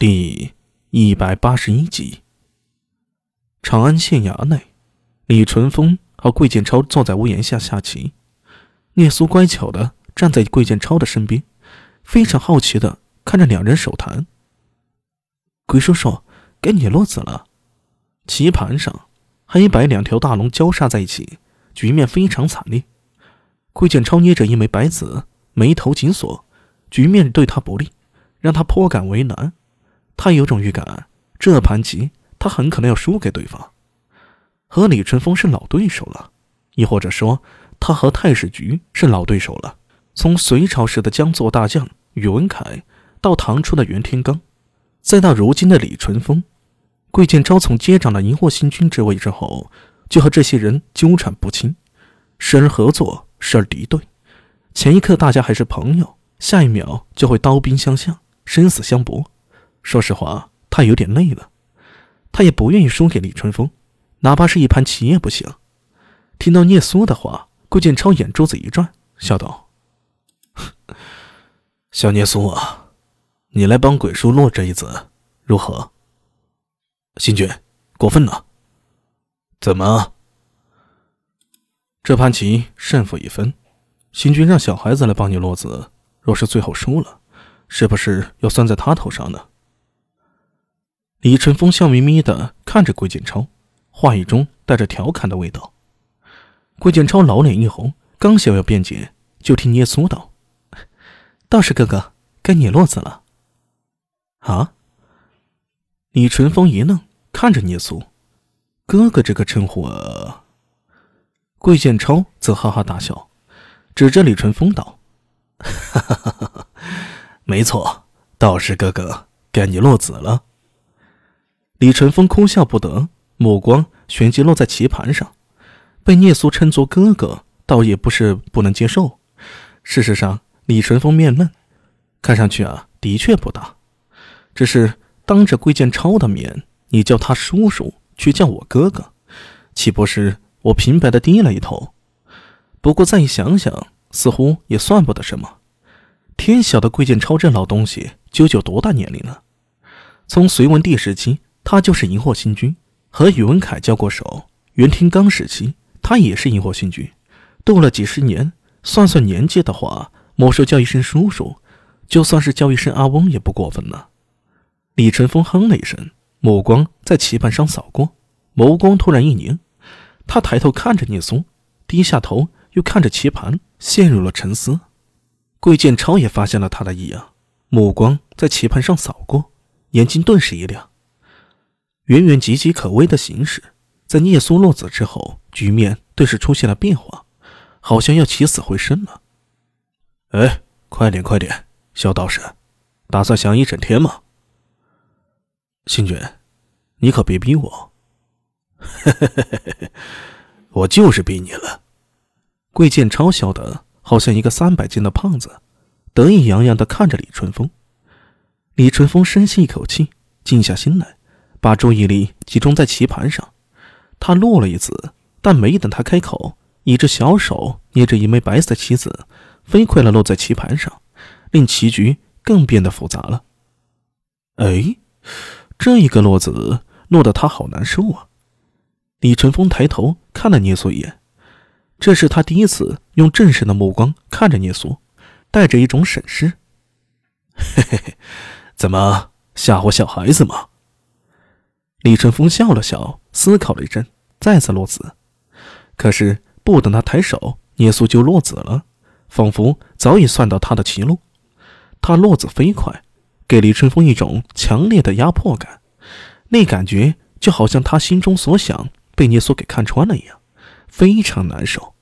第一百八十一集。长安县衙内，李淳风和桂建超坐在屋檐下下棋。聂苏乖巧的站在桂建超的身边，非常好奇的看着两人手谈。鬼叔叔，该你落子了。棋盘上，黑白两条大龙交杀在一起，局面非常惨烈。桂建超捏着一枚白子，眉头紧锁，局面对他不利，让他颇感为难。他有种预感，这盘棋他很可能要输给对方。和李淳风是老对手了，亦或者说，他和太史局是老对手了。从隋朝时的将作大将宇文恺，到唐初的袁天罡，再到如今的李淳风，桂建超从接掌了荧惑星君之位之后，就和这些人纠缠不清，时而合作，时而敌对。前一刻大家还是朋友，下一秒就会刀兵相向，生死相搏。说实话，他有点累了，他也不愿意输给李春风，哪怕是一盘棋也不行。听到聂苏的话，顾建超眼珠子一转，笑道：“小聂苏啊，你来帮鬼叔落这一子，如何？”新君，过分了。怎么？这盘棋胜负已分，新君让小孩子来帮你落子，若是最后输了，是不是要算在他头上呢？李淳风笑眯眯的看着桂建超，话语中带着调侃的味道。桂建超老脸一红，刚想要辩解，就听聂苏道：“道士哥哥，该你落子了。”啊！李淳风一愣，看着聂苏，哥哥这个称呼。啊。桂建超则哈哈大笑，指着李淳风道：“ 哈哈哈哈哈没错，道士哥哥，该你落子了。”李淳风哭笑不得，目光旋即落在棋盘上。被聂苏称作哥哥，倒也不是不能接受。事实上，李淳风面嫩，看上去啊，的确不大。只是当着桂建超的面，你叫他叔叔，却叫我哥哥，岂不是我平白的低了一头？不过再一想想，似乎也算不得什么。天晓得桂建超这老东西，究竟多大年龄了？从隋文帝时期。他就是荧惑星君，和宇文恺交过手。袁天罡时期，他也是荧惑星君，斗了几十年。算算年纪的话，莫说叫一声叔叔，就算是叫一声阿翁也不过分呢。李淳风哼了一声，目光在棋盘上扫过，眸光突然一凝。他抬头看着聂松，低下头又看着棋盘，陷入了沉思。桂建超也发现了他的异样，目光在棋盘上扫过，眼睛顿时一亮。远远岌岌可危的形势，在聂苏落子之后，局面顿时出现了变化，好像要起死回生了。哎，快点快点，小道士，打算想一整天吗？星君，你可别逼我。我就是逼你了。桂建超笑得好像一个三百斤的胖子，得意洋洋的看着李春风。李春风深吸一口气，静下心来。把注意力集中在棋盘上，他落了一子，但没等他开口，一只小手捏着一枚白色棋子，飞快地落在棋盘上，令棋局更变得复杂了。哎，这一个落子落得他好难受啊！李淳风抬头看了聂苏一眼，这是他第一次用正视的目光看着聂苏，带着一种审视。嘿嘿嘿，怎么吓唬小孩子吗？李春风笑了笑，思考了一阵，再次落子。可是不等他抬手，聂苏就落子了，仿佛早已算到他的棋路。他落子飞快，给李春风一种强烈的压迫感，那感觉就好像他心中所想被聂苏给看穿了一样，非常难受。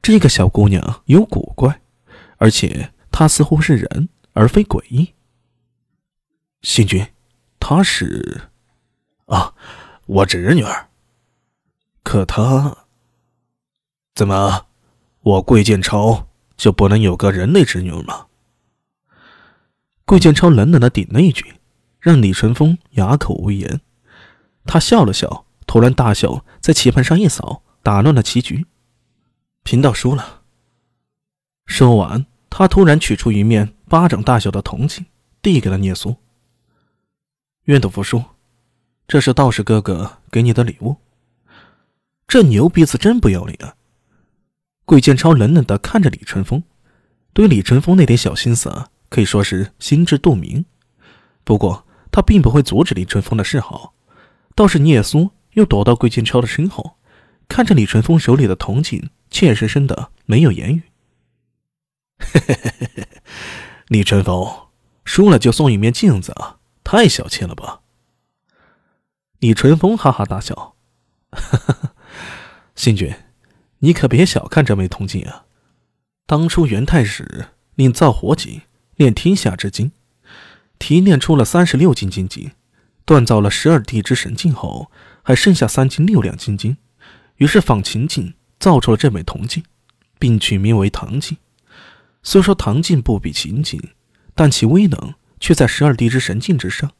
这个小姑娘有古怪，而且她似乎是人而非诡异。星君，她是。啊，我侄女儿。可她怎么，我桂建超就不能有个人类侄女吗？桂建超冷冷的顶了一句，让李淳风哑口无言。他笑了笑，突然大笑，在棋盘上一扫，打乱了棋局。贫道输了。说完，他突然取出一面巴掌大小的铜镜，递给了聂苏。愿赌服输，这是道士哥哥给你的礼物。这牛鼻子真不要脸啊！桂建超冷冷的看着李春风，对李春风那点小心思啊可以说是心知肚明。不过他并不会阻止李春风的示好，倒是聂苏又躲到桂建超的身后，看着李春风手里的铜镜，怯生生的没有言语。嘿嘿嘿嘿嘿，李春风输了就送一面镜子啊，太小气了吧？李淳风哈哈大笑，哈哈，星君。你可别小看这枚铜镜啊！当初元太史令造火戟炼天下之精，提炼出了三十六斤金晶，锻造了十二地之神镜后，还剩下三斤六两金晶，于是仿秦镜造出了这枚铜镜，并取名为唐镜。虽说唐镜不比秦镜，但其威能却在十二地之神镜之上。